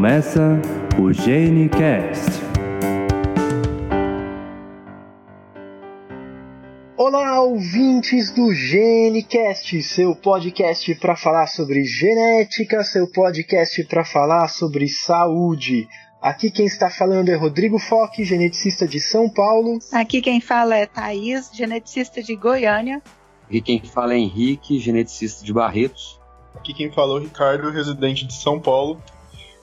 Começa o GeneCast. Olá, ouvintes do GeneCast, seu podcast para falar sobre genética, seu podcast para falar sobre saúde. Aqui quem está falando é Rodrigo Foque, geneticista de São Paulo. Aqui quem fala é Thaís, geneticista de Goiânia. Aqui quem fala é Henrique, geneticista de Barretos. Aqui quem fala é o Ricardo, residente de São Paulo.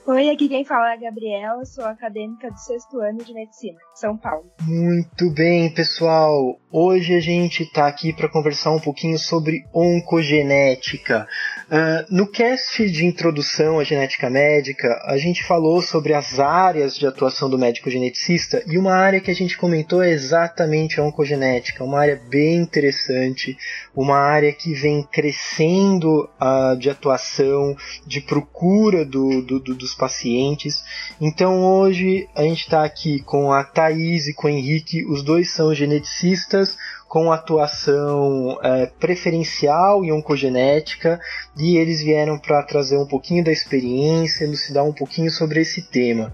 Oi, aqui quem fala é a Gabriela, sou acadêmica do sexto ano de medicina, São Paulo. Muito bem, pessoal. Hoje a gente está aqui para conversar um pouquinho sobre oncogenética. Uh, no cast de introdução à genética médica, a gente falou sobre as áreas de atuação do médico geneticista e uma área que a gente comentou é exatamente a oncogenética, uma área bem interessante, uma área que vem crescendo uh, de atuação, de procura do, do, do, dos pacientes. Então hoje a gente está aqui com a Thaís e com o Henrique, os dois são geneticistas com atuação é, preferencial em oncogenética e eles vieram para trazer um pouquinho da experiência, elucidar um pouquinho sobre esse tema.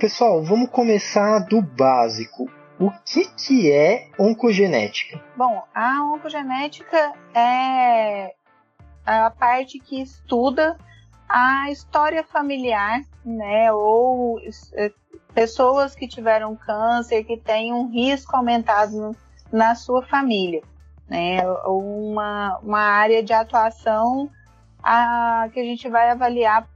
Pessoal, vamos começar do básico. O que, que é oncogenética? Bom, a oncogenética é a parte que estuda a história familiar, né, ou é, pessoas que tiveram câncer, que têm um risco aumentado na sua família, né, uma, uma área de atuação a, que a gente vai avaliar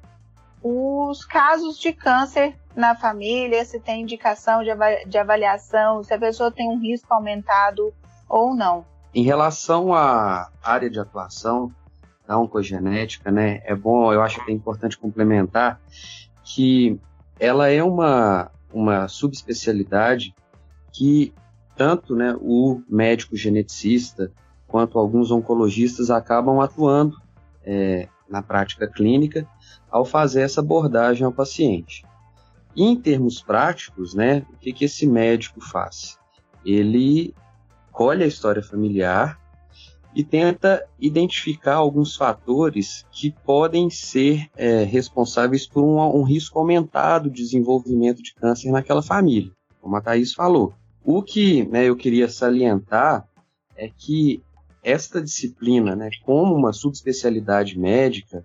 os casos de câncer na família, se tem indicação de, de avaliação, se a pessoa tem um risco aumentado ou não. Em relação à área de atuação da oncogenética, né, é bom, eu acho que é importante complementar que ela é uma, uma subespecialidade que tanto né, o médico geneticista quanto alguns oncologistas acabam atuando é, na prática clínica ao fazer essa abordagem ao paciente. Em termos práticos, né, o que, que esse médico faz? Ele colhe a história familiar e tenta identificar alguns fatores que podem ser é, responsáveis por um, um, risco aumentado de desenvolvimento de câncer naquela família, como a Thais falou. O que né, eu queria salientar é que esta disciplina, né, como uma subespecialidade médica,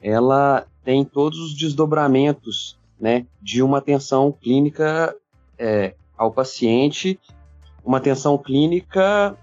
ela tem todos os desdobramentos né, de uma atenção clínica é, ao paciente, uma atenção clínica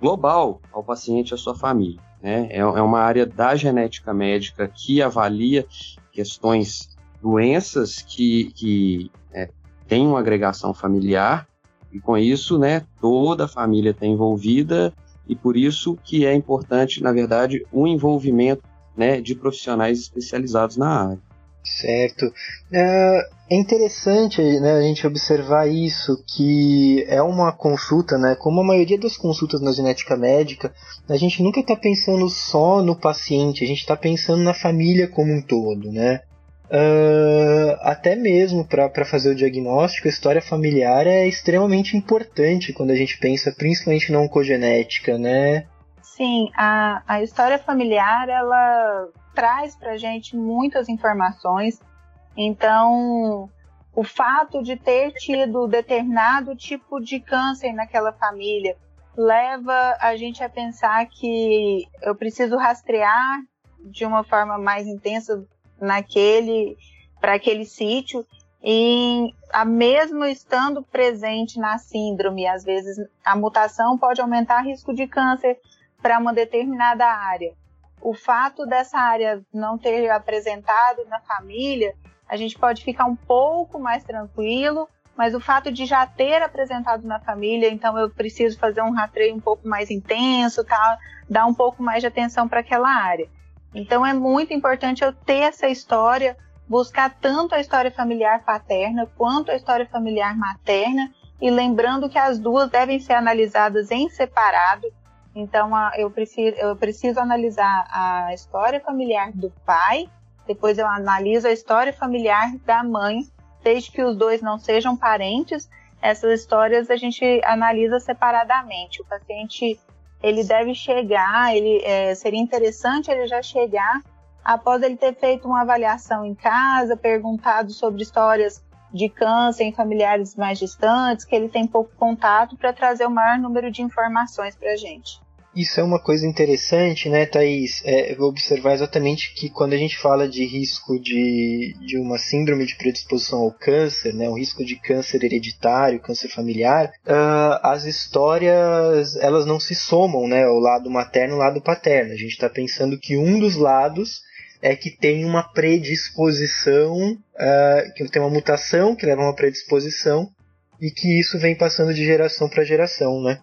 global ao paciente e à sua família. Né? É, é uma área da genética médica que avalia questões, doenças que, que é, têm uma agregação familiar, e com isso, né, toda a família está envolvida, e por isso que é importante, na verdade, o envolvimento né, de profissionais especializados na área. Certo. É, é interessante né, a gente observar isso, que é uma consulta, né, como a maioria das consultas na genética médica, a gente nunca está pensando só no paciente, a gente está pensando na família como um todo, né? Uh, até mesmo para fazer o diagnóstico, a história familiar é extremamente importante quando a gente pensa principalmente na oncogenética, né? Sim, a, a história familiar ela traz para gente muitas informações. Então, o fato de ter tido determinado tipo de câncer naquela família leva a gente a pensar que eu preciso rastrear de uma forma mais intensa naquele para aquele sítio e a mesmo estando presente na síndrome, às vezes a mutação pode aumentar o risco de câncer para uma determinada área o fato dessa área não ter apresentado na família, a gente pode ficar um pouco mais tranquilo, mas o fato de já ter apresentado na família, então eu preciso fazer um rastreio um pouco mais intenso, tá? dar um pouco mais de atenção para aquela área. Então é muito importante eu ter essa história, buscar tanto a história familiar paterna quanto a história familiar materna, e lembrando que as duas devem ser analisadas em separado, então, eu preciso, eu preciso analisar a história familiar do pai, depois eu analiso a história familiar da mãe, desde que os dois não sejam parentes. essas histórias a gente analisa separadamente. O paciente ele deve chegar, ele é, seria interessante ele já chegar após ele ter feito uma avaliação em casa, perguntado sobre histórias de câncer em familiares mais distantes, que ele tem pouco contato, para trazer o maior número de informações para a gente. Isso é uma coisa interessante, né, Thaís? É, vou observar exatamente que quando a gente fala de risco de, de uma síndrome de predisposição ao câncer, né, um risco de câncer hereditário, câncer familiar, uh, as histórias elas não se somam, né, o lado materno e o lado paterno. A gente está pensando que um dos lados é que tem uma predisposição, uh, que tem uma mutação que leva a uma predisposição e que isso vem passando de geração para geração, né?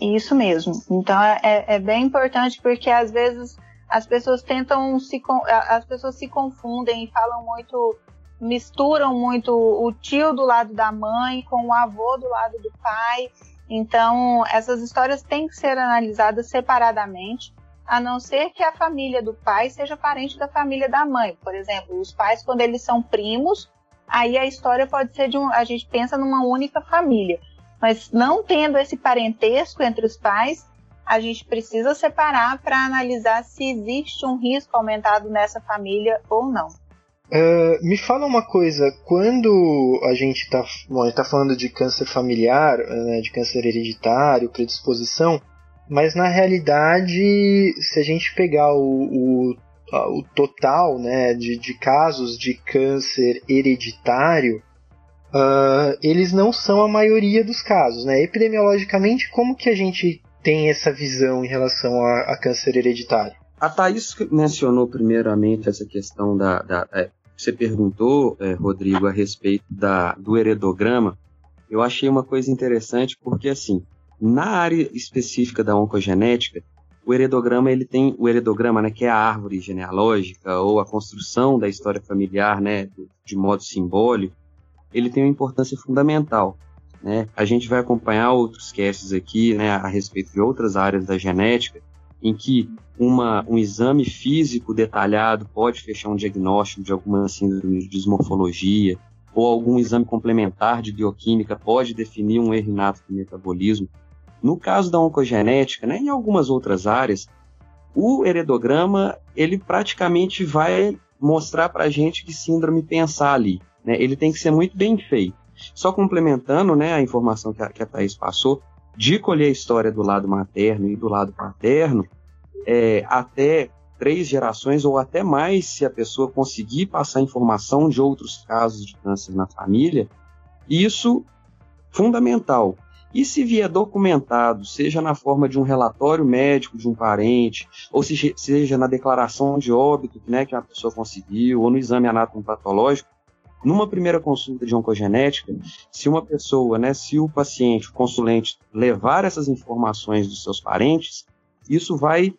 Isso mesmo. Então é, é, é bem importante porque às vezes as pessoas tentam se as pessoas se confundem e falam muito misturam muito o tio do lado da mãe com o avô do lado do pai. Então, essas histórias têm que ser analisadas separadamente, a não ser que a família do pai seja parente da família da mãe. Por exemplo, os pais, quando eles são primos, aí a história pode ser de um. A gente pensa numa única família. Mas não tendo esse parentesco entre os pais, a gente precisa separar para analisar se existe um risco aumentado nessa família ou não. Uh, me fala uma coisa, quando a gente está tá falando de câncer familiar, né, de câncer hereditário, predisposição, mas na realidade, se a gente pegar o, o, o total né, de, de casos de câncer hereditário, uh, eles não são a maioria dos casos. Né? Epidemiologicamente, como que a gente tem essa visão em relação a, a câncer hereditário? A Thaís mencionou primeiramente essa questão da. da é, você perguntou, é, Rodrigo, a respeito da, do heredograma. Eu achei uma coisa interessante porque, assim, na área específica da oncogenética, o heredograma ele tem o heredograma, né, que é a árvore genealógica ou a construção da história familiar, né, de modo simbólico ele tem uma importância fundamental. Né? A gente vai acompanhar outros cases aqui né, a respeito de outras áreas da genética, em que uma, um exame físico detalhado pode fechar um diagnóstico de alguma síndrome de dismorfologia, ou algum exame complementar de bioquímica pode definir um erro inato de metabolismo. No caso da oncogenética, né, em algumas outras áreas, o heredograma ele praticamente vai mostrar para a gente que síndrome pensar ali né, ele tem que ser muito bem feito. Só complementando né, a informação que a, que a Thaís passou, de colher a história do lado materno e do lado paterno, é, até três gerações ou até mais, se a pessoa conseguir passar informação de outros casos de câncer na família, isso fundamental. E se vier documentado, seja na forma de um relatório médico de um parente, ou se, seja na declaração de óbito né, que a pessoa conseguiu, ou no exame anatomopatológico, numa primeira consulta de oncogenética, se uma pessoa, né, se o paciente, o consulente, levar essas informações dos seus parentes, isso vai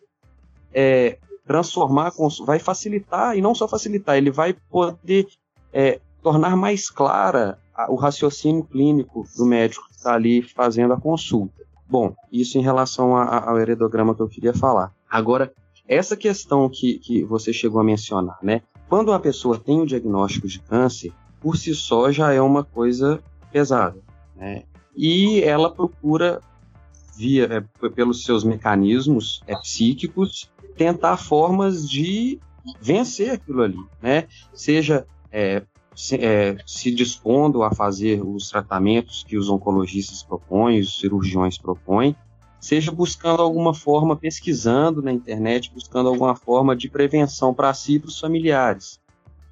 é, transformar, vai facilitar, e não só facilitar, ele vai poder é, tornar mais clara o raciocínio clínico do médico que está ali fazendo a consulta. Bom, isso em relação a, ao heredograma que eu queria falar. Agora, essa questão que, que você chegou a mencionar, né? Quando uma pessoa tem o diagnóstico de câncer, por si só já é uma coisa pesada, né? E ela procura, via é, pelos seus mecanismos é, psíquicos, tentar formas de vencer aquilo ali, né? Seja é, se, é, se, dispondo a fazer os tratamentos que os oncologistas propõem, os cirurgiões propõem, seja buscando alguma forma, pesquisando na internet, buscando alguma forma de prevenção para si e para os familiares.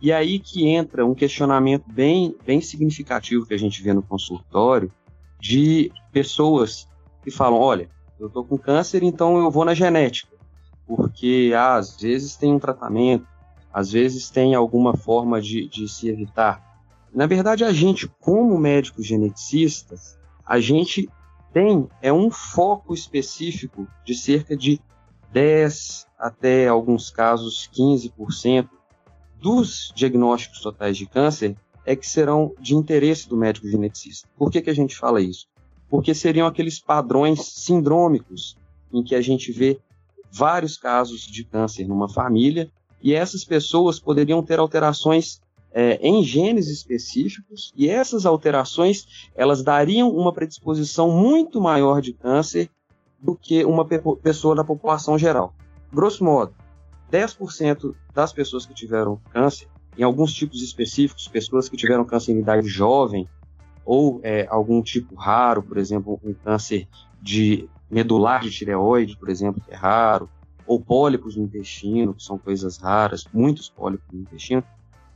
E aí que entra um questionamento bem, bem significativo que a gente vê no consultório de pessoas que falam: olha, eu estou com câncer, então eu vou na genética, porque ah, às vezes tem um tratamento, às vezes tem alguma forma de, de se evitar. Na verdade, a gente, como médico geneticista, a gente tem é um foco específico de cerca de 10 até alguns casos 15% dos diagnósticos totais de câncer é que serão de interesse do médico geneticista. Por que, que a gente fala isso? Porque seriam aqueles padrões sindrômicos em que a gente vê vários casos de câncer numa família e essas pessoas poderiam ter alterações é, em genes específicos e essas alterações elas dariam uma predisposição muito maior de câncer do que uma pe pessoa da população geral. Grosso modo, 10% das pessoas que tiveram câncer, em alguns tipos específicos, pessoas que tiveram câncer em idade jovem, ou é, algum tipo raro, por exemplo, um câncer de medular de tireoide, por exemplo, que é raro, ou pólipos no intestino, que são coisas raras, muitos pólipos no intestino,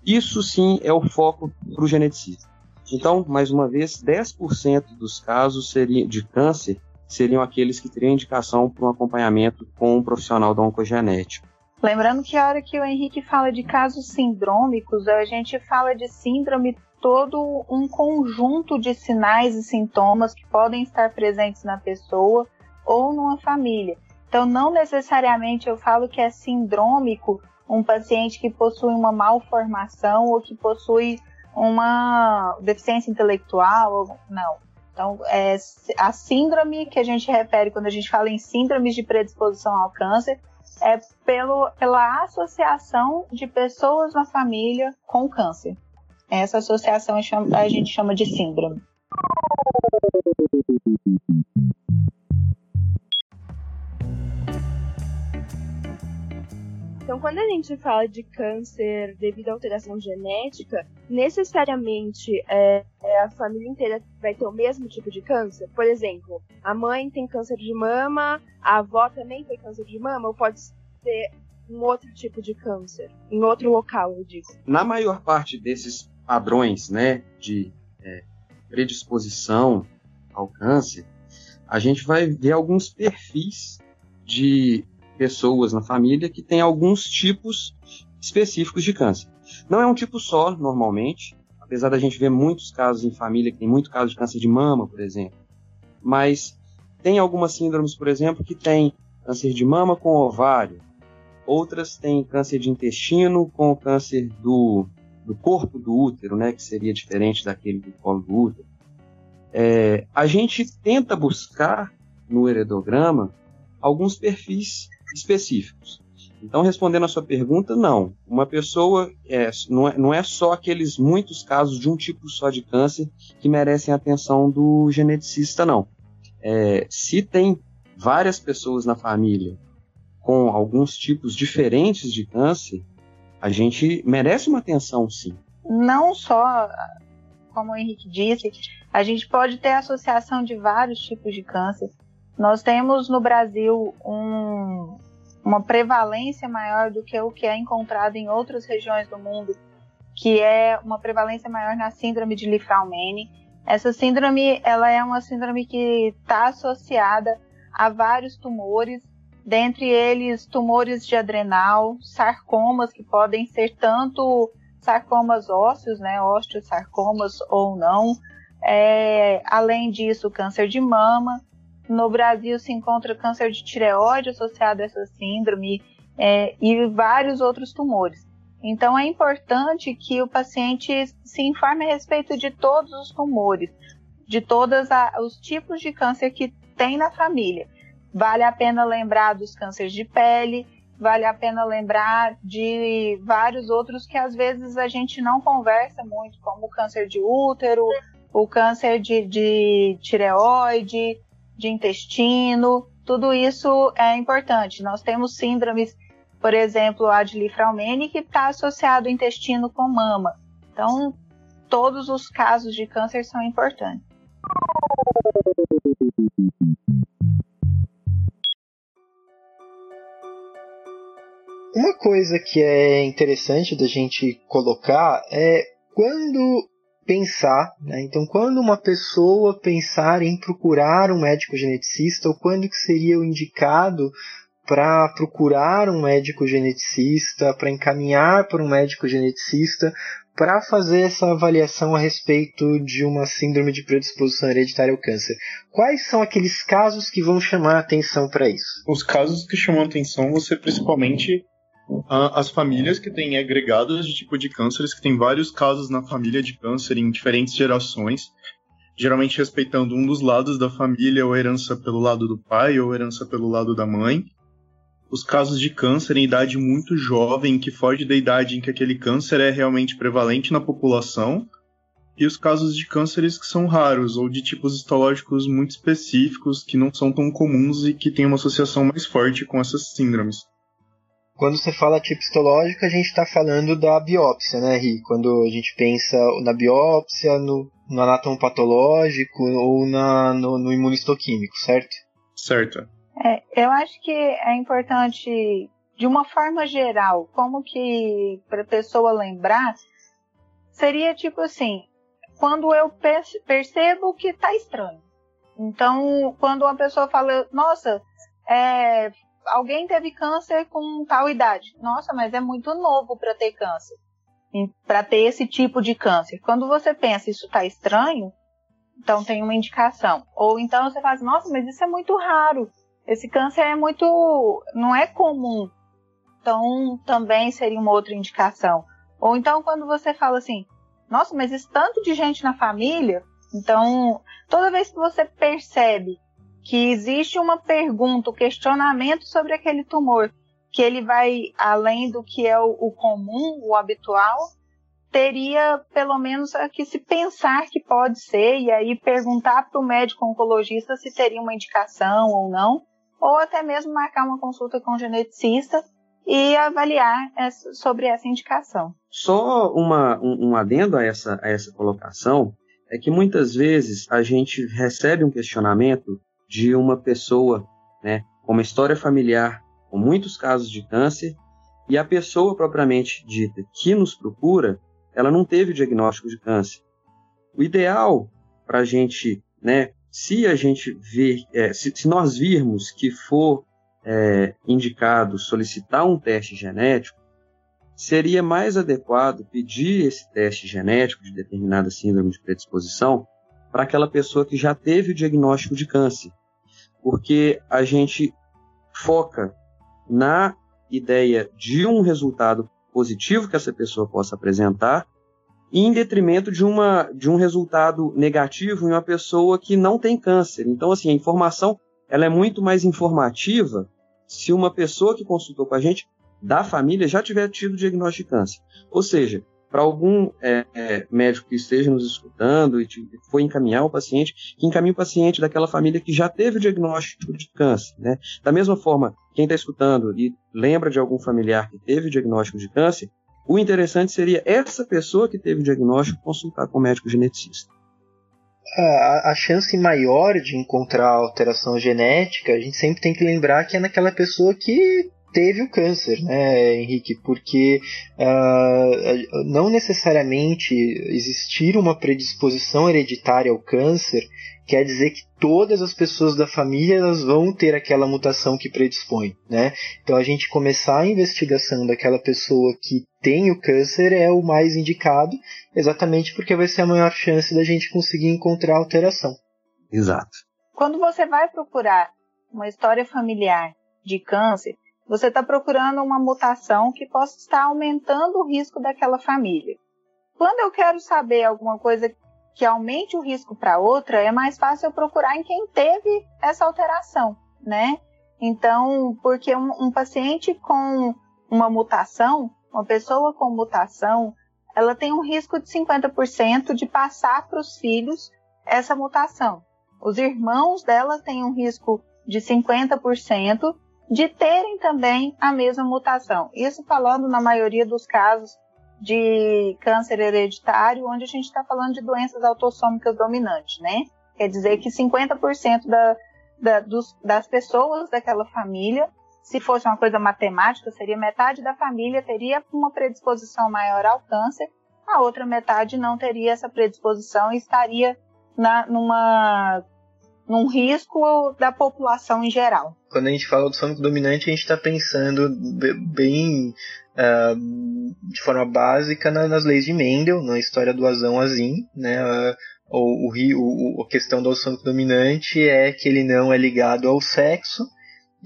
isso sim é o foco para o geneticista. Então, mais uma vez, 10% dos casos seriam, de câncer seriam aqueles que teriam indicação para um acompanhamento com um profissional da oncogenética. Lembrando que a hora que o Henrique fala de casos sindrômicos, a gente fala de síndrome todo um conjunto de sinais e sintomas que podem estar presentes na pessoa ou numa família. Então, não necessariamente eu falo que é sindrômico um paciente que possui uma malformação ou que possui uma deficiência intelectual, não. Então, é, a síndrome que a gente refere quando a gente fala em síndromes de predisposição ao câncer é pelo, pela associação de pessoas na família com câncer. Essa associação a gente chama de síndrome. Então, quando a gente fala de câncer devido à alteração genética, necessariamente é, é, a família inteira vai ter o mesmo tipo de câncer? Por exemplo, a mãe tem câncer de mama, a avó também tem câncer de mama, ou pode ser um outro tipo de câncer, em outro local, eu digo? Na maior parte desses padrões né, de é, predisposição ao câncer, a gente vai ver alguns perfis de pessoas na família que têm alguns tipos específicos de câncer. Não é um tipo só, normalmente, apesar da gente ver muitos casos em família que tem muito caso de câncer de mama, por exemplo. Mas tem algumas síndromes, por exemplo, que tem câncer de mama com ovário, outras têm câncer de intestino com câncer do, do corpo do útero, né, que seria diferente daquele do colo do útero. É, a gente tenta buscar no heredograma alguns perfis específicos. Então, respondendo a sua pergunta, não. Uma pessoa é, não, é, não é só aqueles muitos casos de um tipo só de câncer que merecem a atenção do geneticista, não. É, se tem várias pessoas na família com alguns tipos diferentes de câncer, a gente merece uma atenção, sim. Não só, como o Henrique disse, a gente pode ter associação de vários tipos de câncer. Nós temos no Brasil um, uma prevalência maior do que o que é encontrado em outras regiões do mundo, que é uma prevalência maior na síndrome de Li-Fraumeni. Essa síndrome, ela é uma síndrome que está associada a vários tumores, dentre eles tumores de adrenal, sarcomas que podem ser tanto sarcomas ósseos, né, osteosarcomas ou não. É, além disso, câncer de mama, no Brasil se encontra câncer de tireoide associado a essa síndrome é, e vários outros tumores. Então é importante que o paciente se informe a respeito de todos os tumores, de todos os tipos de câncer que tem na família. Vale a pena lembrar dos cânceres de pele, vale a pena lembrar de vários outros que às vezes a gente não conversa muito, como o câncer de útero, o câncer de, de tireoide, de intestino, tudo isso é importante. Nós temos síndromes, por exemplo, a de Lifraumene, que está associado ao intestino com mama. Então, todos os casos de câncer são importantes. Uma coisa que é interessante da gente colocar é quando pensar, né? então quando uma pessoa pensar em procurar um médico geneticista ou quando que seria o indicado para procurar um médico geneticista, para encaminhar para um médico geneticista, para fazer essa avaliação a respeito de uma síndrome de predisposição hereditária ao câncer. Quais são aqueles casos que vão chamar atenção para isso? Os casos que chamam atenção vão ser principalmente as famílias que têm agregados de tipo de cânceres, que tem vários casos na família de câncer em diferentes gerações, geralmente respeitando um dos lados da família, ou herança pelo lado do pai, ou herança pelo lado da mãe. os casos de câncer em idade muito jovem, que foge da idade em que aquele câncer é realmente prevalente na população, e os casos de cânceres que são raros ou de tipos histológicos muito específicos que não são tão comuns e que têm uma associação mais forte com essas síndromes. Quando você fala tipo histológico, a gente está falando da biópsia, né, Ri? Quando a gente pensa na biópsia, no, no anatomo patológico ou na, no, no imunistoquímico, certo? Certo. É, eu acho que é importante, de uma forma geral, como que para a pessoa lembrar, seria tipo assim, quando eu percebo que está estranho. Então, quando uma pessoa fala, nossa, é, alguém teve câncer com tal idade. Nossa, mas é muito novo para ter câncer. Para ter esse tipo de câncer. Quando você pensa isso está estranho, então tem uma indicação. Ou então você fala, nossa, mas isso é muito raro. Esse câncer é muito. não é comum. Então também seria uma outra indicação. Ou então quando você fala assim, nossa, mas esse tanto de gente na família. Então, toda vez que você percebe que existe uma pergunta, um questionamento sobre aquele tumor, que ele vai além do que é o, o comum, o habitual, teria pelo menos que se pensar que pode ser e aí perguntar para o médico oncologista se teria uma indicação ou não, ou até mesmo marcar uma consulta com o geneticista e avaliar essa, sobre essa indicação. Só uma, um, um adendo a essa, a essa colocação é que muitas vezes a gente recebe um questionamento de uma pessoa, né, com uma história familiar, com muitos casos de câncer, e a pessoa propriamente dita que nos procura, ela não teve o diagnóstico de câncer. O ideal para a gente, né, se a gente ver, é, se, se, nós virmos que for é, indicado solicitar um teste genético, seria mais adequado pedir esse teste genético de determinada síndrome de predisposição para aquela pessoa que já teve o diagnóstico de câncer. Porque a gente foca na ideia de um resultado positivo que essa pessoa possa apresentar, em detrimento de, uma, de um resultado negativo em uma pessoa que não tem câncer. Então, assim, a informação ela é muito mais informativa se uma pessoa que consultou com a gente da família já tiver tido diagnóstico de câncer. Ou seja, para algum é, é, médico que esteja nos escutando e foi encaminhar o paciente, que encaminhe o paciente daquela família que já teve o diagnóstico de câncer. Né? Da mesma forma, quem está escutando e lembra de algum familiar que teve o diagnóstico de câncer, o interessante seria essa pessoa que teve o diagnóstico consultar com o médico geneticista. A, a chance maior de encontrar alteração genética, a gente sempre tem que lembrar que é naquela pessoa que teve o câncer, né, Henrique? Porque uh, não necessariamente existir uma predisposição hereditária ao câncer quer dizer que todas as pessoas da família elas vão ter aquela mutação que predispõe, né? Então a gente começar a investigação daquela pessoa que tem o câncer é o mais indicado, exatamente porque vai ser a maior chance da gente conseguir encontrar alteração. Exato. Quando você vai procurar uma história familiar de câncer, você está procurando uma mutação que possa estar aumentando o risco daquela família. Quando eu quero saber alguma coisa que aumente o risco para outra, é mais fácil eu procurar em quem teve essa alteração, né? Então, porque um, um paciente com uma mutação, uma pessoa com mutação, ela tem um risco de 50% de passar para os filhos essa mutação. Os irmãos dela têm um risco de 50% de terem também a mesma mutação. Isso falando na maioria dos casos de câncer hereditário, onde a gente está falando de doenças autossômicas dominantes, né? Quer dizer que 50% da, da, dos, das pessoas daquela família, se fosse uma coisa matemática, seria metade da família teria uma predisposição maior ao câncer, a outra metade não teria essa predisposição e estaria na, numa num risco da população em geral. Quando a gente fala do sônico dominante, a gente está pensando bem uh, de forma básica na, nas leis de Mendel, na história do azão azim, né? Uh, o, o, o, a questão do sônico dominante é que ele não é ligado ao sexo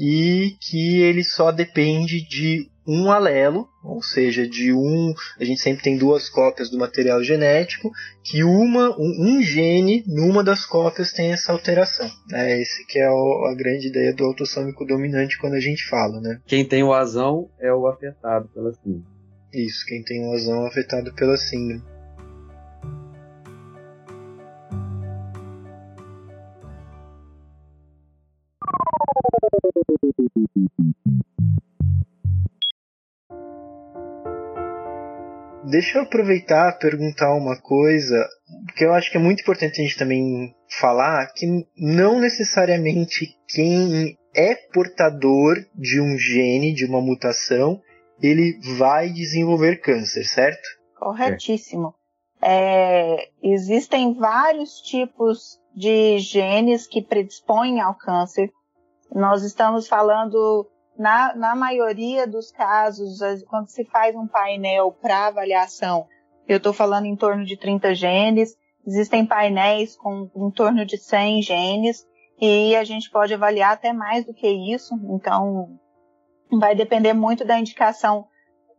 e que ele só depende de um alelo, ou seja, de um, a gente sempre tem duas cópias do material genético, que uma, um, um gene numa das cópias tem essa alteração. Né? Esse que é o, a grande ideia do autossômico dominante quando a gente fala, né? Quem tem o azão é o afetado pela síndrome. Isso, quem tem o azão é afetado pela síndrome. Deixa eu aproveitar e perguntar uma coisa, porque eu acho que é muito importante a gente também falar que não necessariamente quem é portador de um gene, de uma mutação, ele vai desenvolver câncer, certo? Corretíssimo. É, existem vários tipos de genes que predispõem ao câncer. Nós estamos falando na, na maioria dos casos, quando se faz um painel para avaliação, eu estou falando em torno de 30 genes, existem painéis com em torno de 100 genes, e a gente pode avaliar até mais do que isso, então vai depender muito da indicação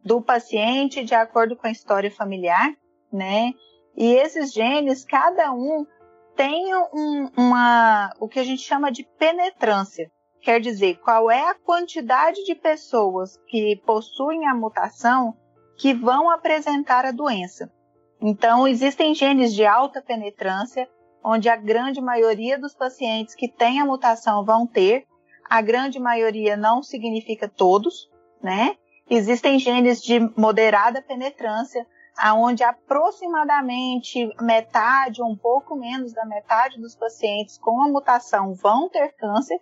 do paciente de acordo com a história familiar, né? E esses genes, cada um tem um, uma, o que a gente chama de penetrância. Quer dizer, qual é a quantidade de pessoas que possuem a mutação que vão apresentar a doença. Então, existem genes de alta penetrância, onde a grande maioria dos pacientes que têm a mutação vão ter, a grande maioria não significa todos, né? Existem genes de moderada penetrância, aonde aproximadamente metade ou um pouco menos da metade dos pacientes com a mutação vão ter câncer,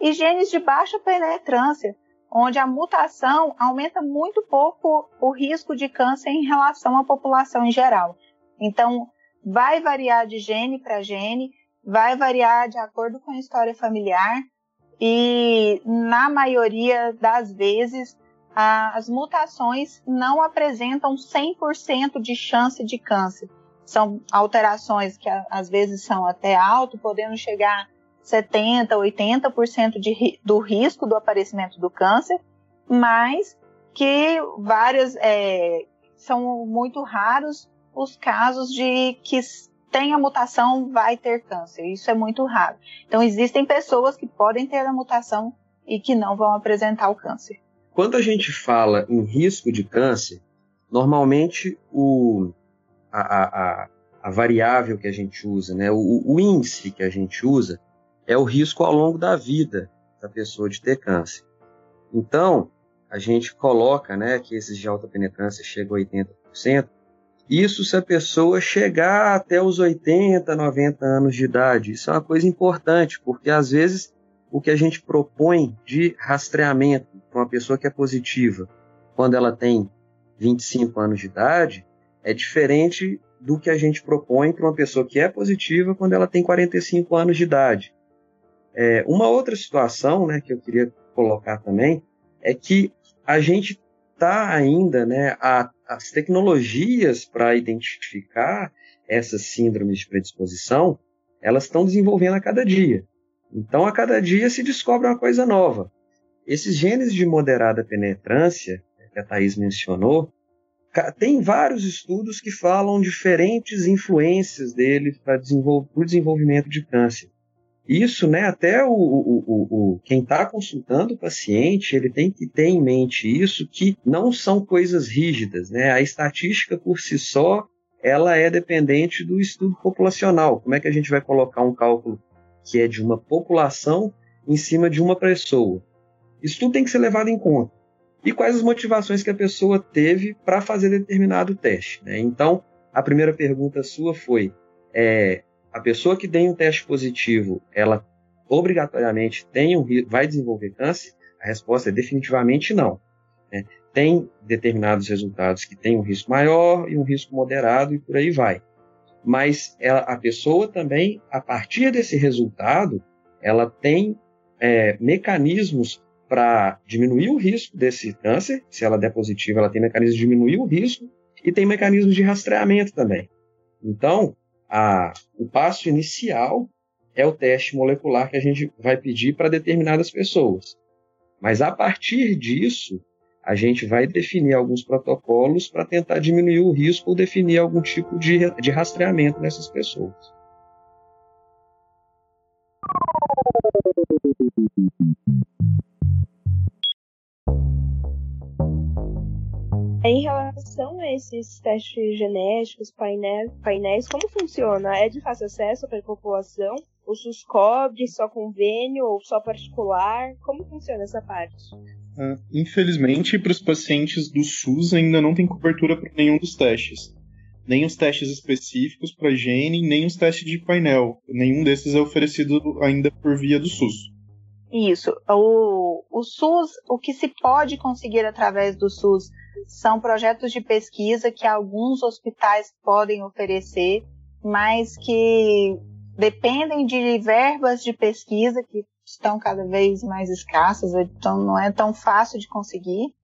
e genes de baixa penetrância, onde a mutação aumenta muito pouco o risco de câncer em relação à população em geral. Então, vai variar de gene para gene, vai variar de acordo com a história familiar, e na maioria das vezes, as mutações não apresentam 100% de chance de câncer. São alterações que às vezes são até alto, podendo chegar 70%, 80% de, do risco do aparecimento do câncer, mas que várias é, são muito raros os casos de que tem a mutação vai ter câncer. Isso é muito raro. Então existem pessoas que podem ter a mutação e que não vão apresentar o câncer. Quando a gente fala em risco de câncer, normalmente o, a, a, a variável que a gente usa, né, o, o índice que a gente usa, é o risco ao longo da vida da pessoa de ter câncer. Então, a gente coloca né, que esses de alta penetrância chegam a 80%. Isso se a pessoa chegar até os 80, 90 anos de idade. Isso é uma coisa importante, porque às vezes o que a gente propõe de rastreamento para uma pessoa que é positiva quando ela tem 25 anos de idade é diferente do que a gente propõe para uma pessoa que é positiva quando ela tem 45 anos de idade. É, uma outra situação né, que eu queria colocar também é que a gente está ainda, né, a, as tecnologias para identificar essas síndromes de predisposição, elas estão desenvolvendo a cada dia. Então, a cada dia se descobre uma coisa nova. Esses genes de moderada penetrância, que a Thais mencionou, tem vários estudos que falam diferentes influências deles para o desenvolvimento de câncer. Isso, né, até o, o, o quem está consultando o paciente, ele tem que ter em mente isso, que não são coisas rígidas, né? A estatística por si só, ela é dependente do estudo populacional. Como é que a gente vai colocar um cálculo que é de uma população em cima de uma pessoa? Isso tudo tem que ser levado em conta. E quais as motivações que a pessoa teve para fazer determinado teste? Né? Então, a primeira pergunta sua foi: é, a pessoa que tem um teste positivo, ela obrigatoriamente tem um, vai desenvolver câncer? A resposta é definitivamente não. Né? Tem determinados resultados que têm um risco maior e um risco moderado e por aí vai. Mas ela, a pessoa também, a partir desse resultado, ela tem é, mecanismos para diminuir o risco desse câncer. Se ela der positivo, ela tem mecanismos de diminuir o risco e tem mecanismos de rastreamento também. Então, a, o passo inicial é o teste molecular que a gente vai pedir para determinadas pessoas. Mas a partir disso, a gente vai definir alguns protocolos para tentar diminuir o risco ou definir algum tipo de, de rastreamento nessas pessoas. Em relação a esses testes genéticos, painéis, painéis, como funciona? É de fácil acesso para a população? O SUS cobre só convênio ou só particular? Como funciona essa parte? Uh, infelizmente, para os pacientes do SUS ainda não tem cobertura para nenhum dos testes. Nem os testes específicos para gene, nem os testes de painel. Nenhum desses é oferecido ainda por via do SUS. Isso. O, o SUS, o que se pode conseguir através do SUS são projetos de pesquisa que alguns hospitais podem oferecer, mas que dependem de verbas de pesquisa que estão cada vez mais escassas, então não é tão fácil de conseguir.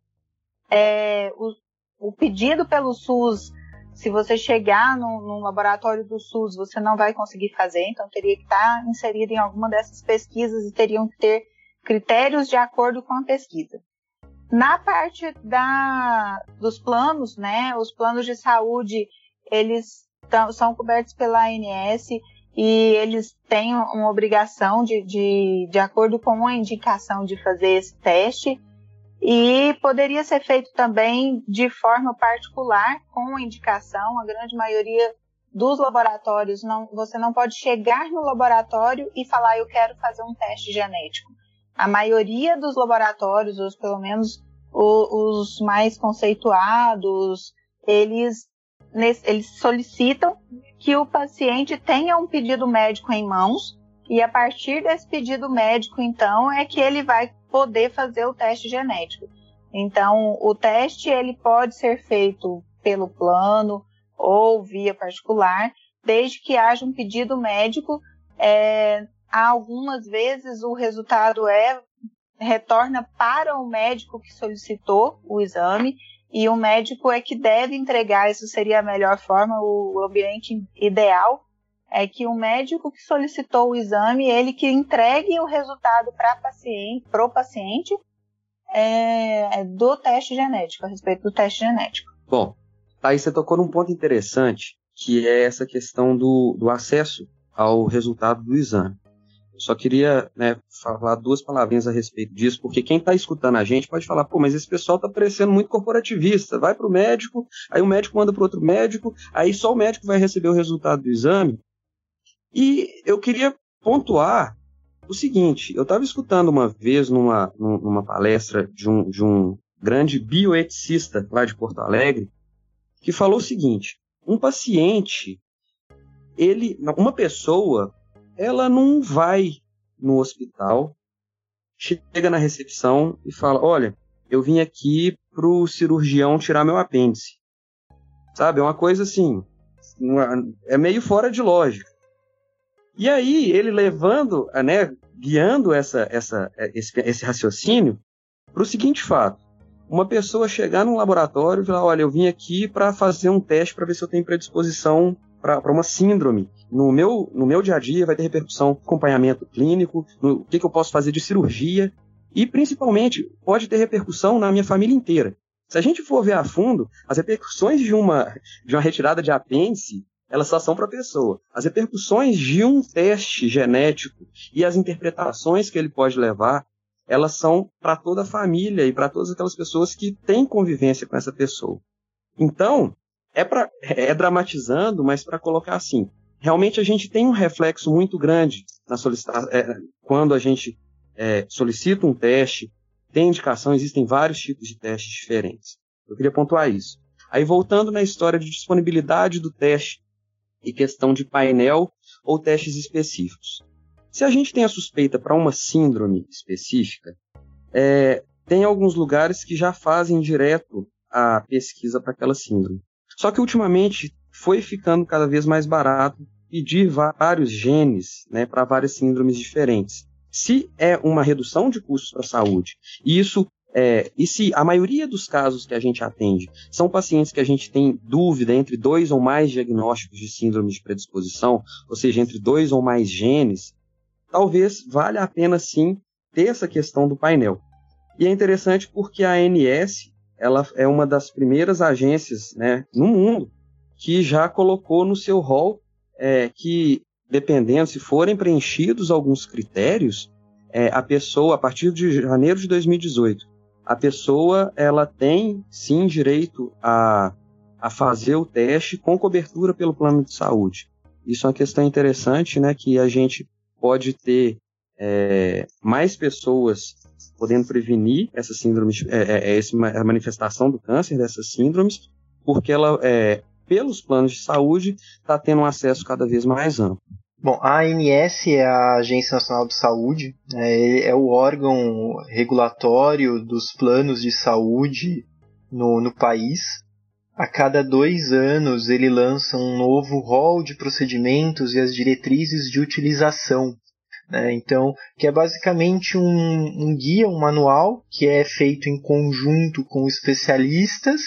É, o, o, pedido pelo SUS, se você chegar no, no, laboratório do SUS, você não vai conseguir fazer, então teria que estar inserido em alguma dessas pesquisas e teriam que ter critérios de acordo com a pesquisa. Na parte da, dos planos, né, os planos de saúde, eles tão, são cobertos pela ANS e eles têm uma obrigação de, de, de acordo com a indicação de fazer esse teste e poderia ser feito também de forma particular com a indicação. A grande maioria dos laboratórios, não, você não pode chegar no laboratório e falar eu quero fazer um teste genético. A maioria dos laboratórios, ou pelo menos os mais conceituados, eles, eles solicitam que o paciente tenha um pedido médico em mãos e a partir desse pedido médico, então, é que ele vai poder fazer o teste genético. Então, o teste ele pode ser feito pelo plano ou via particular, desde que haja um pedido médico. É, algumas vezes o resultado é retorna para o médico que solicitou o exame e o médico é que deve entregar, isso seria a melhor forma, o ambiente ideal é que o médico que solicitou o exame, ele que entregue o resultado para paciente, paciente é, do teste genético, a respeito do teste genético. Bom, aí você tocou num ponto interessante, que é essa questão do, do acesso ao resultado do exame. Só queria né, falar duas palavrinhas a respeito disso, porque quem está escutando a gente pode falar, pô, mas esse pessoal está parecendo muito corporativista. Vai para o médico, aí o médico manda para outro médico, aí só o médico vai receber o resultado do exame. E eu queria pontuar o seguinte: eu estava escutando uma vez numa, numa palestra de um, de um grande bioeticista lá de Porto Alegre, que falou o seguinte: um paciente, ele, uma pessoa ela não vai no hospital, chega na recepção e fala: Olha, eu vim aqui pro cirurgião tirar meu apêndice. Sabe? É uma coisa assim. É meio fora de lógica. E aí, ele levando, né, guiando essa, essa, esse, esse raciocínio para o seguinte fato: uma pessoa chegar num laboratório e falar: Olha, eu vim aqui para fazer um teste para ver se eu tenho predisposição para uma síndrome. No meu, no meu dia a dia vai ter repercussão acompanhamento clínico, no que, que eu posso fazer de cirurgia e, principalmente, pode ter repercussão na minha família inteira. Se a gente for ver a fundo, as repercussões de uma, de uma retirada de apêndice, elas só são para a pessoa. As repercussões de um teste genético e as interpretações que ele pode levar, elas são para toda a família e para todas aquelas pessoas que têm convivência com essa pessoa. Então, é, pra, é dramatizando, mas para colocar assim, realmente a gente tem um reflexo muito grande na é, quando a gente é, solicita um teste, tem indicação, existem vários tipos de testes diferentes. Eu queria pontuar isso. Aí voltando na história de disponibilidade do teste e questão de painel ou testes específicos. Se a gente tem a suspeita para uma síndrome específica, é, tem alguns lugares que já fazem direto a pesquisa para aquela síndrome. Só que ultimamente foi ficando cada vez mais barato pedir vários genes né, para várias síndromes diferentes. Se é uma redução de custos para a saúde, e isso é, e se a maioria dos casos que a gente atende são pacientes que a gente tem dúvida entre dois ou mais diagnósticos de síndrome de predisposição, ou seja, entre dois ou mais genes, talvez valha a pena sim ter essa questão do painel. E é interessante porque a ANS ela é uma das primeiras agências né, no mundo que já colocou no seu rol é, que, dependendo, se forem preenchidos alguns critérios, é, a pessoa, a partir de janeiro de 2018, a pessoa ela tem sim direito a, a fazer o teste com cobertura pelo plano de saúde. Isso é uma questão interessante, né, que a gente pode ter é, mais pessoas podendo prevenir essa síndrome, é, é, essa manifestação do câncer dessas síndromes, porque ela, é, pelos planos de saúde, está tendo um acesso cada vez mais amplo. Bom, a ANS é a Agência Nacional de Saúde, é, é o órgão regulatório dos planos de saúde no, no país. A cada dois anos ele lança um novo rol de procedimentos e as diretrizes de utilização né? Então, que é basicamente um, um guia, um manual que é feito em conjunto com especialistas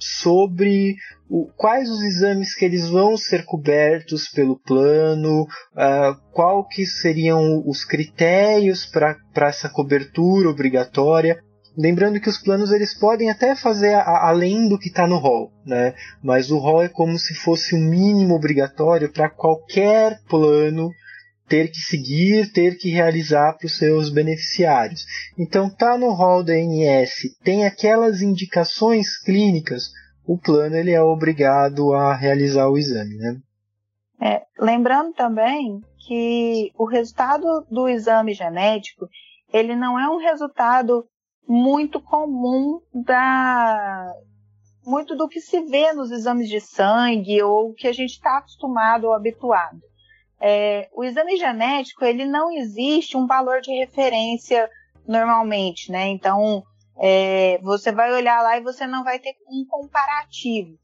sobre o, quais os exames que eles vão ser cobertos pelo plano, uh, qual que seriam os critérios para essa cobertura obrigatória. Lembrando que os planos eles podem até fazer a, além do que está no rol, né? mas o rol é como se fosse o um mínimo obrigatório para qualquer plano ter que seguir, ter que realizar para os seus beneficiários. Então tá no rol da ANS, tem aquelas indicações clínicas, o plano ele é obrigado a realizar o exame, né? É, lembrando também que o resultado do exame genético ele não é um resultado muito comum da muito do que se vê nos exames de sangue ou que a gente está acostumado ou habituado é, o exame genético ele não existe um valor de referência normalmente, né? Então é, você vai olhar lá e você não vai ter um comparativo.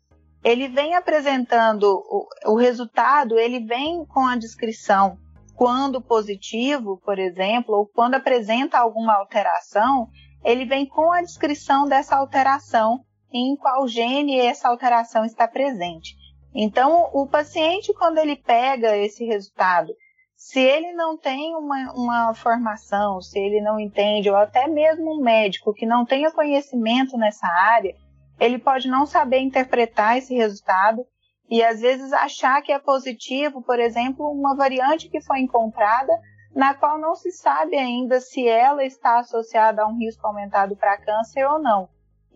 Ele vem apresentando o, o resultado, ele vem com a descrição quando positivo, por exemplo, ou quando apresenta alguma alteração, ele vem com a descrição dessa alteração em qual gene essa alteração está presente. Então, o paciente, quando ele pega esse resultado, se ele não tem uma, uma, formação, se ele não entende, ou até mesmo um médico que não tenha conhecimento nessa área, ele pode não saber interpretar esse resultado e às vezes achar que é positivo, por exemplo, uma variante que foi encontrada, na qual não se sabe ainda se ela está associada a um risco aumentado para câncer ou não.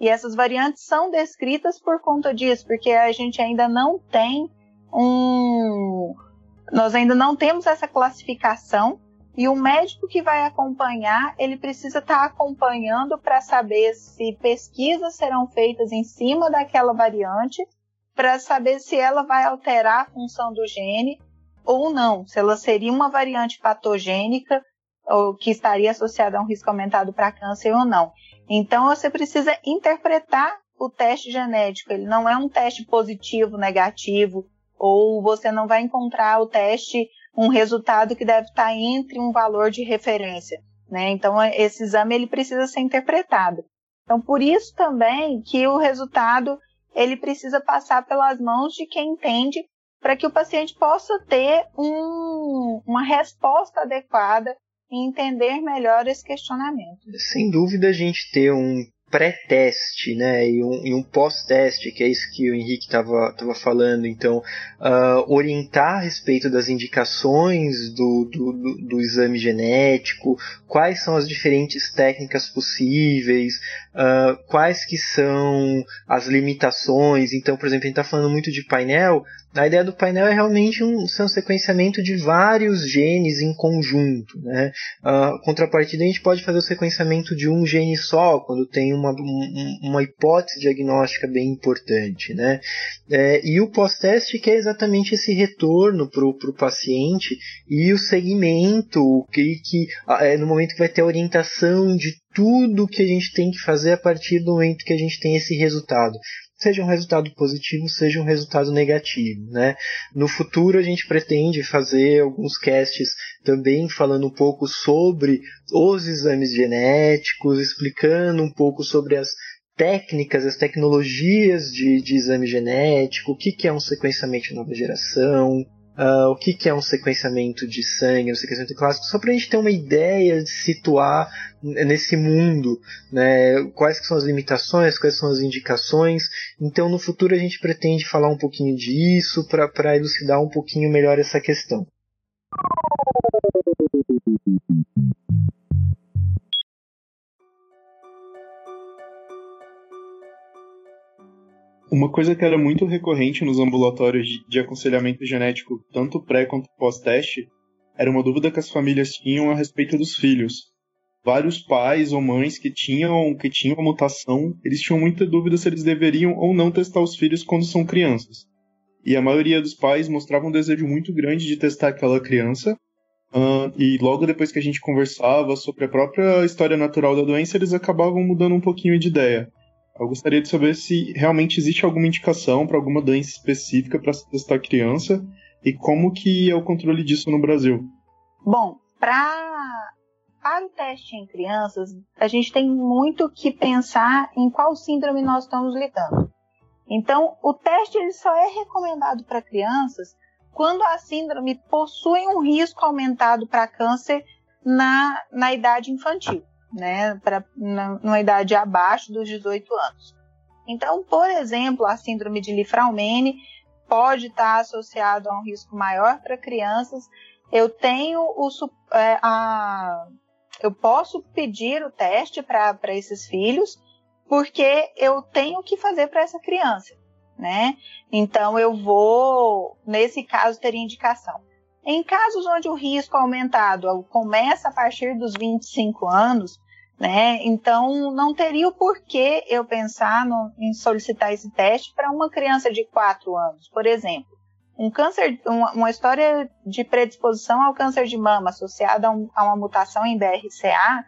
E essas variantes são descritas por conta disso, porque a gente ainda não tem um. Nós ainda não temos essa classificação e o médico que vai acompanhar, ele precisa estar tá acompanhando para saber se pesquisas serão feitas em cima daquela variante, para saber se ela vai alterar a função do gene ou não, se ela seria uma variante patogênica ou que estaria associada a um risco aumentado para câncer ou não. Então você precisa interpretar o teste genético. Ele não é um teste positivo, negativo, ou você não vai encontrar o teste um resultado que deve estar entre um valor de referência. Né? Então esse exame ele precisa ser interpretado. Então por isso também que o resultado ele precisa passar pelas mãos de quem entende para que o paciente possa ter um, uma resposta adequada e entender melhor esse questionamento. Sem dúvida, a gente ter um pré-teste né, e um, um pós-teste, que é isso que o Henrique estava falando. Então, uh, orientar a respeito das indicações do, do, do, do, exame genético, quais são as diferentes técnicas possíveis, uh, quais que são as limitações. Então, por exemplo, a gente está falando muito de painel, a ideia do painel é realmente um, um sequenciamento de vários genes em conjunto. Né? A contrapartida, a gente pode fazer o sequenciamento de um gene só, quando tem uma, uma hipótese diagnóstica bem importante. Né? É, e o pós-teste, que é exatamente esse retorno para o paciente e o segmento, que, que é no momento que vai ter a orientação de tudo que a gente tem que fazer a partir do momento que a gente tem esse resultado seja um resultado positivo, seja um resultado negativo, né? No futuro a gente pretende fazer alguns casts também falando um pouco sobre os exames genéticos, explicando um pouco sobre as técnicas, as tecnologias de, de exame genético, o que, que é um sequenciamento de nova geração, uh, o que, que é um sequenciamento de sangue, um sequenciamento clássico, só para a gente ter uma ideia de situar nesse mundo, né, quais são as limitações, quais são as indicações. Então, no futuro, a gente pretende falar um pouquinho disso para elucidar um pouquinho melhor essa questão. Uma coisa que era muito recorrente nos ambulatórios de, de aconselhamento genético, tanto pré quanto pós-teste, era uma dúvida que as famílias tinham a respeito dos filhos. Vários pais ou mães que tinham que tinham a mutação, eles tinham muita dúvida se eles deveriam ou não testar os filhos quando são crianças. E a maioria dos pais mostrava um desejo muito grande de testar aquela criança. Uh, e logo depois que a gente conversava sobre a própria história natural da doença, eles acabavam mudando um pouquinho de ideia. Eu gostaria de saber se realmente existe alguma indicação para alguma doença específica para se testar criança e como que é o controle disso no Brasil. Bom, para para o teste em crianças, a gente tem muito que pensar em qual síndrome nós estamos lidando. Então, o teste ele só é recomendado para crianças quando a síndrome possui um risco aumentado para câncer na, na idade infantil né, para numa idade abaixo dos 18 anos. Então, por exemplo, a síndrome de Lifraumene pode estar associado a um risco maior para crianças. Eu tenho o é, a, eu posso pedir o teste para esses filhos porque eu tenho que fazer para essa criança, né? Então eu vou, nesse caso, ter indicação. Em casos onde o risco aumentado começa a partir dos 25 anos, né? Então não teria o porquê eu pensar no, em solicitar esse teste para uma criança de 4 anos, por exemplo. Um câncer, uma, uma, história de predisposição ao câncer de mama associada um, a uma mutação em BRCA,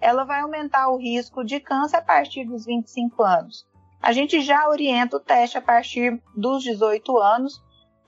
ela vai aumentar o risco de câncer a partir dos 25 anos. A gente já orienta o teste a partir dos 18 anos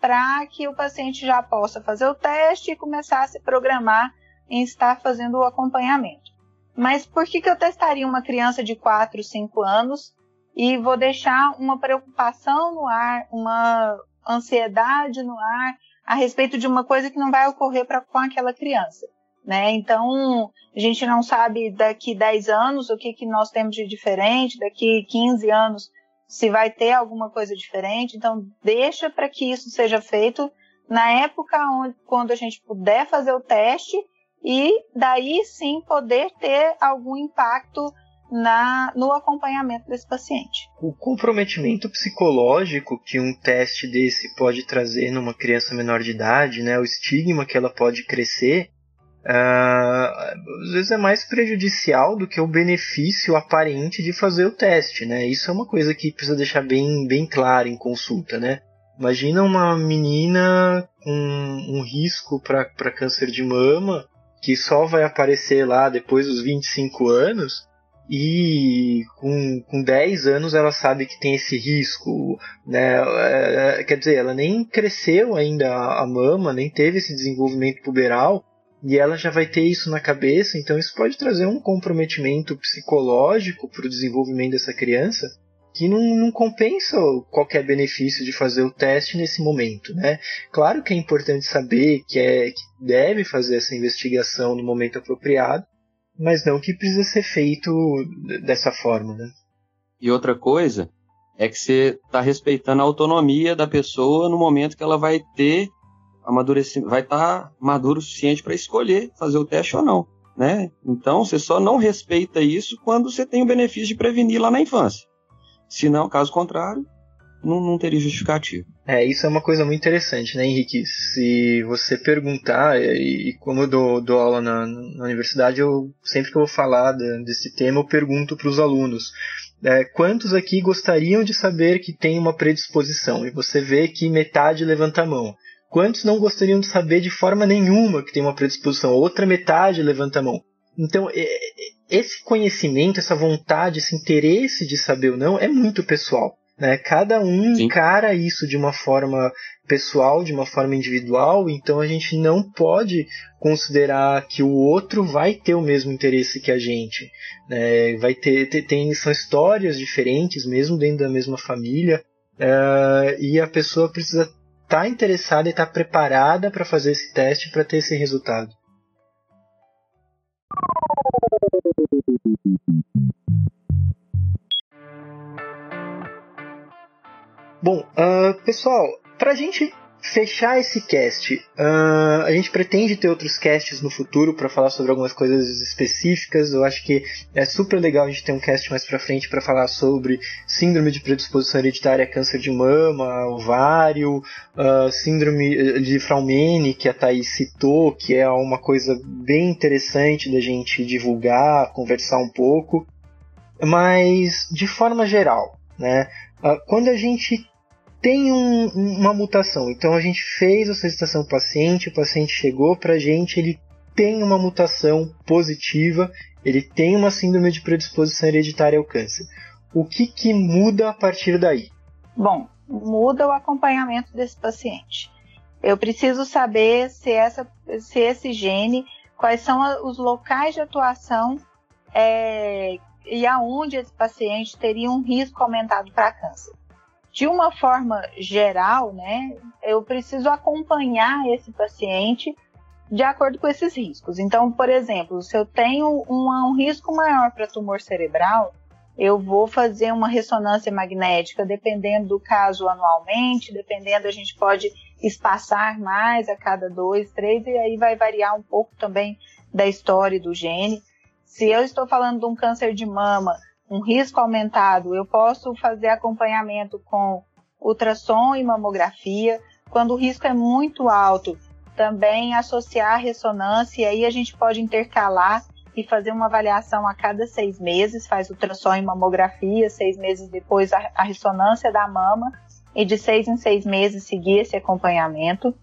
para que o paciente já possa fazer o teste e começar a se programar em estar fazendo o acompanhamento. Mas por que, que eu testaria uma criança de 4, 5 anos e vou deixar uma preocupação no ar, uma ansiedade no ar a respeito de uma coisa que não vai ocorrer pra, com aquela criança? Né? Então, a gente não sabe daqui 10 anos o que, que nós temos de diferente, daqui 15 anos se vai ter alguma coisa diferente. Então, deixa para que isso seja feito na época onde, quando a gente puder fazer o teste e daí sim poder ter algum impacto na, no acompanhamento desse paciente. O comprometimento psicológico que um teste desse pode trazer numa criança menor de idade, né, o estigma que ela pode crescer, uh, às vezes é mais prejudicial do que o benefício aparente de fazer o teste, né? Isso é uma coisa que precisa deixar bem, bem claro em consulta, né? Imagina uma menina com um risco para câncer de mama que só vai aparecer lá depois dos 25 anos e com, com 10 anos ela sabe que tem esse risco, né? É, quer dizer, ela nem cresceu ainda a mama, nem teve esse desenvolvimento puberal e ela já vai ter isso na cabeça, então isso pode trazer um comprometimento psicológico para o desenvolvimento dessa criança que não, não, compensa qualquer benefício de fazer o teste nesse momento, né? Claro que é importante saber que, é, que deve fazer essa investigação no momento apropriado, mas não que precisa ser feito dessa forma, né? E outra coisa é que você está respeitando a autonomia da pessoa no momento que ela vai ter amadurecimento, vai estar tá maduro o suficiente para escolher fazer o teste ou não, né? Então você só não respeita isso quando você tem o benefício de prevenir lá na infância. Se não, caso contrário, não, não teria justificativo. É, isso é uma coisa muito interessante, né, Henrique? Se você perguntar, e, e como eu dou, dou aula na, na, universidade, eu sempre que eu vou falar de, desse tema, eu pergunto para os alunos. É, quantos aqui gostariam de saber que tem uma predisposição? E você vê que metade levanta a mão. Quantos não gostariam de saber de forma nenhuma que tem uma predisposição? Outra metade levanta a mão. Então, esse conhecimento, essa vontade, esse interesse de saber ou não é muito pessoal. Né? Cada um Sim. encara isso de uma forma pessoal, de uma forma individual, então a gente não pode considerar que o outro vai ter o mesmo interesse que a gente. Né? Vai ter, tem, são histórias diferentes, mesmo dentro da mesma família, uh, e a pessoa precisa está interessada e está preparada para fazer esse teste para ter esse resultado? Bom, uh, pessoal, para a gente fechar esse cast, uh, a gente pretende ter outros casts no futuro para falar sobre algumas coisas específicas. Eu acho que é super legal a gente ter um cast mais para frente para falar sobre síndrome de predisposição hereditária, câncer de mama, ovário, uh, síndrome de Fraumeni, que a Thaís citou, que é uma coisa bem interessante da gente divulgar, conversar um pouco. Mas, de forma geral, né? Uh, quando a gente tem um, uma mutação. Então a gente fez a solicitação do paciente, o paciente chegou para a gente, ele tem uma mutação positiva, ele tem uma síndrome de predisposição hereditária ao câncer. O que, que muda a partir daí? Bom, muda o acompanhamento desse paciente. Eu preciso saber se, essa, se esse gene, quais são os locais de atuação é, e aonde esse paciente teria um risco aumentado para câncer de uma forma geral, né, eu preciso acompanhar esse paciente de acordo com esses riscos. Então, por exemplo, se eu tenho um, um risco maior para tumor cerebral, eu vou fazer uma ressonância magnética, dependendo do caso anualmente, dependendo, a gente pode espaçar mais a cada dois, três, e aí vai variar um pouco também da história do gene. Se eu estou falando de um câncer de mama, um risco aumentado, eu posso fazer acompanhamento com ultrassom e mamografia. Quando o risco é muito alto, também associar a ressonância, e aí a gente pode intercalar e fazer uma avaliação a cada seis meses, faz ultrassom e mamografia, seis meses depois a, a ressonância da mama, e de seis em seis meses seguir esse acompanhamento.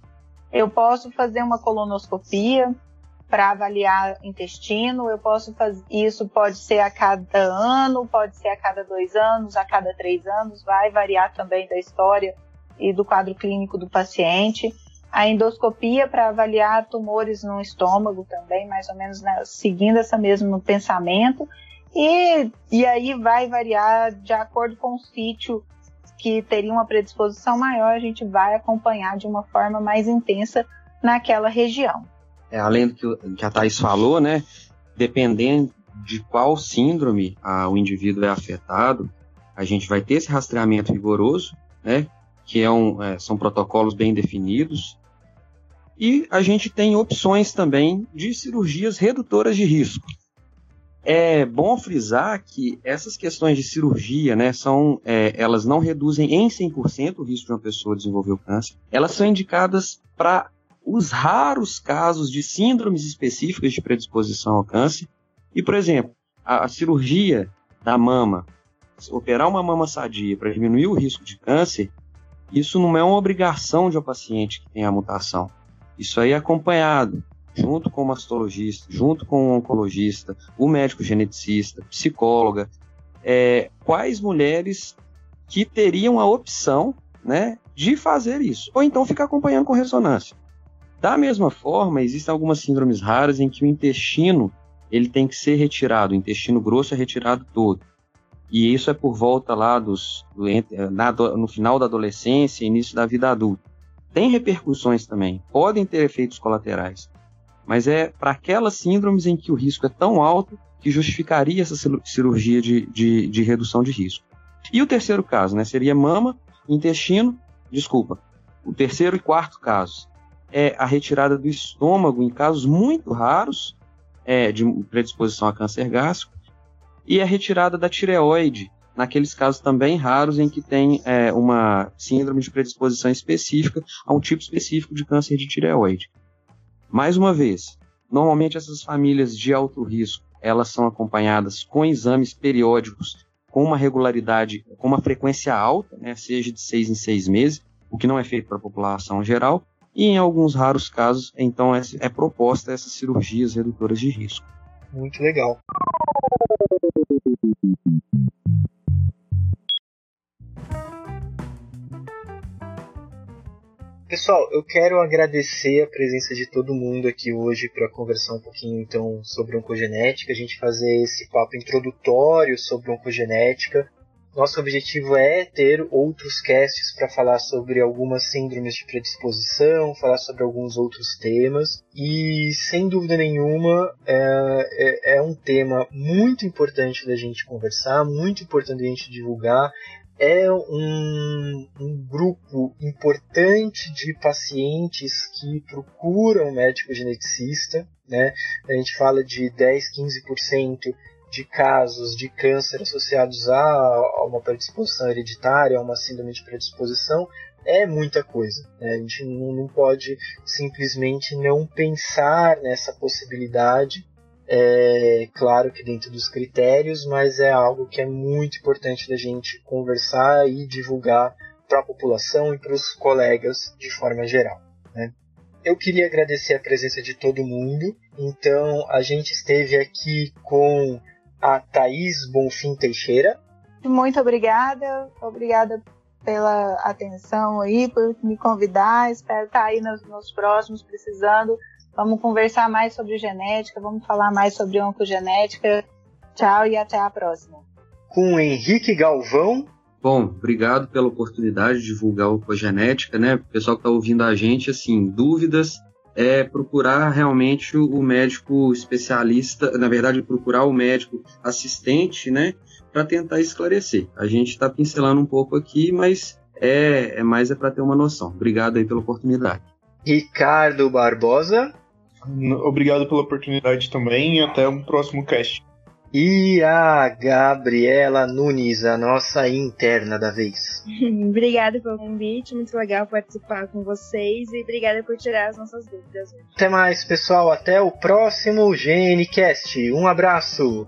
Eu posso fazer uma colonoscopia, para avaliar intestino. Eu posso fazer isso, pode ser a cada ano, pode ser a cada dois anos, a cada três anos, vai variar também da história e do quadro clínico do paciente. A endoscopia para avaliar tumores no estômago também, mais ou menos né, seguindo essa mesmo pensamento. E, e aí vai variar de acordo com o sítio que teria uma predisposição maior, a gente vai acompanhar de uma forma mais intensa naquela região é, além do que, que a Thais falou, né? Dependendo de qual síndrome a, o indivíduo é afetado, a gente vai ter esse rastreamento rigoroso, né? Que é um, é, são protocolos bem definidos. E a gente tem opções também de cirurgias redutoras de risco. É bom frisar que essas questões de cirurgia, né, são, é, elas não reduzem em 100% o risco de uma pessoa desenvolver o câncer. Elas são indicadas para os raros casos de síndromes específicas de predisposição ao câncer. E, por exemplo, a, a cirurgia da mama, operar uma mama sadia para diminuir o risco de câncer, isso não é uma obrigação de um paciente que tem a mutação. Isso aí é acompanhado junto com o mastologista, junto com o oncologista, o médico geneticista, psicóloga, é, quais mulheres que teriam a opção né, de fazer isso, ou então ficar acompanhando com ressonância. Da mesma forma, existem algumas síndromes raras em que o intestino ele tem que ser retirado, o intestino grosso é retirado todo. E isso é por volta lá dos do, na, no final da adolescência, início da vida adulta. Tem repercussões também, podem ter efeitos colaterais, mas é para aquelas síndromes em que o risco é tão alto que justificaria essa cirurgia de, de, de redução de risco. E o terceiro caso, né, seria mama, intestino, desculpa. O terceiro e quarto casos é a retirada do estômago em casos muito raros é, de predisposição a câncer gástrico e a retirada da tireoide naqueles casos também raros em que tem é, uma síndrome de predisposição específica a um tipo específico de câncer de tireoide. Mais uma vez, normalmente essas famílias de alto risco elas são acompanhadas com exames periódicos com uma regularidade, com uma frequência alta, né, seja de seis em seis meses, o que não é feito para a população geral, e em alguns raros casos, então é, é proposta essas cirurgias redutoras de risco. Muito legal. Pessoal, eu quero agradecer a presença de todo mundo aqui hoje para conversar um pouquinho então sobre oncogenética, a gente fazer esse papo introdutório sobre oncogenética. Nosso objetivo é ter outros casts para falar sobre algumas síndromes de predisposição, falar sobre alguns outros temas. E sem dúvida nenhuma é, é, é um tema muito importante da gente conversar, muito importante da gente divulgar é um, um, grupo importante de pacientes que procuram médico geneticista. Né? A gente fala de 10, 15% de casos de câncer associados a, uma predisposição hereditária, a uma síndrome de predisposição, é muita coisa. Né? A gente não, pode simplesmente não pensar nessa possibilidade é claro que dentro dos critérios, mas é algo que é muito importante da gente conversar e divulgar para a população e para os colegas de forma geral. Né? Eu queria agradecer a presença de todo mundo. Então, a gente esteve aqui com a Thaís Bonfim Teixeira. Muito obrigada, obrigada pela atenção aí, por me convidar. Espero estar aí nos, nos próximos precisando Vamos conversar mais sobre genética, vamos falar mais sobre oncogenética. Tchau e até a próxima. Com Henrique Galvão. Bom, obrigado pela oportunidade de divulgar oncogenética, né? O pessoal que está ouvindo a gente, assim, dúvidas, é procurar realmente o médico especialista, na verdade, procurar o médico assistente, né? Para tentar esclarecer. A gente está pincelando um pouco aqui, mas é, é mais é para ter uma noção. Obrigado aí pela oportunidade. Ricardo Barbosa. Obrigado pela oportunidade também e até o próximo cast. E a Gabriela Nunes, a nossa interna da vez. obrigada pelo convite, muito legal participar com vocês e obrigada por tirar as nossas dúvidas. Até mais, pessoal. Até o próximo GNCast. Um abraço.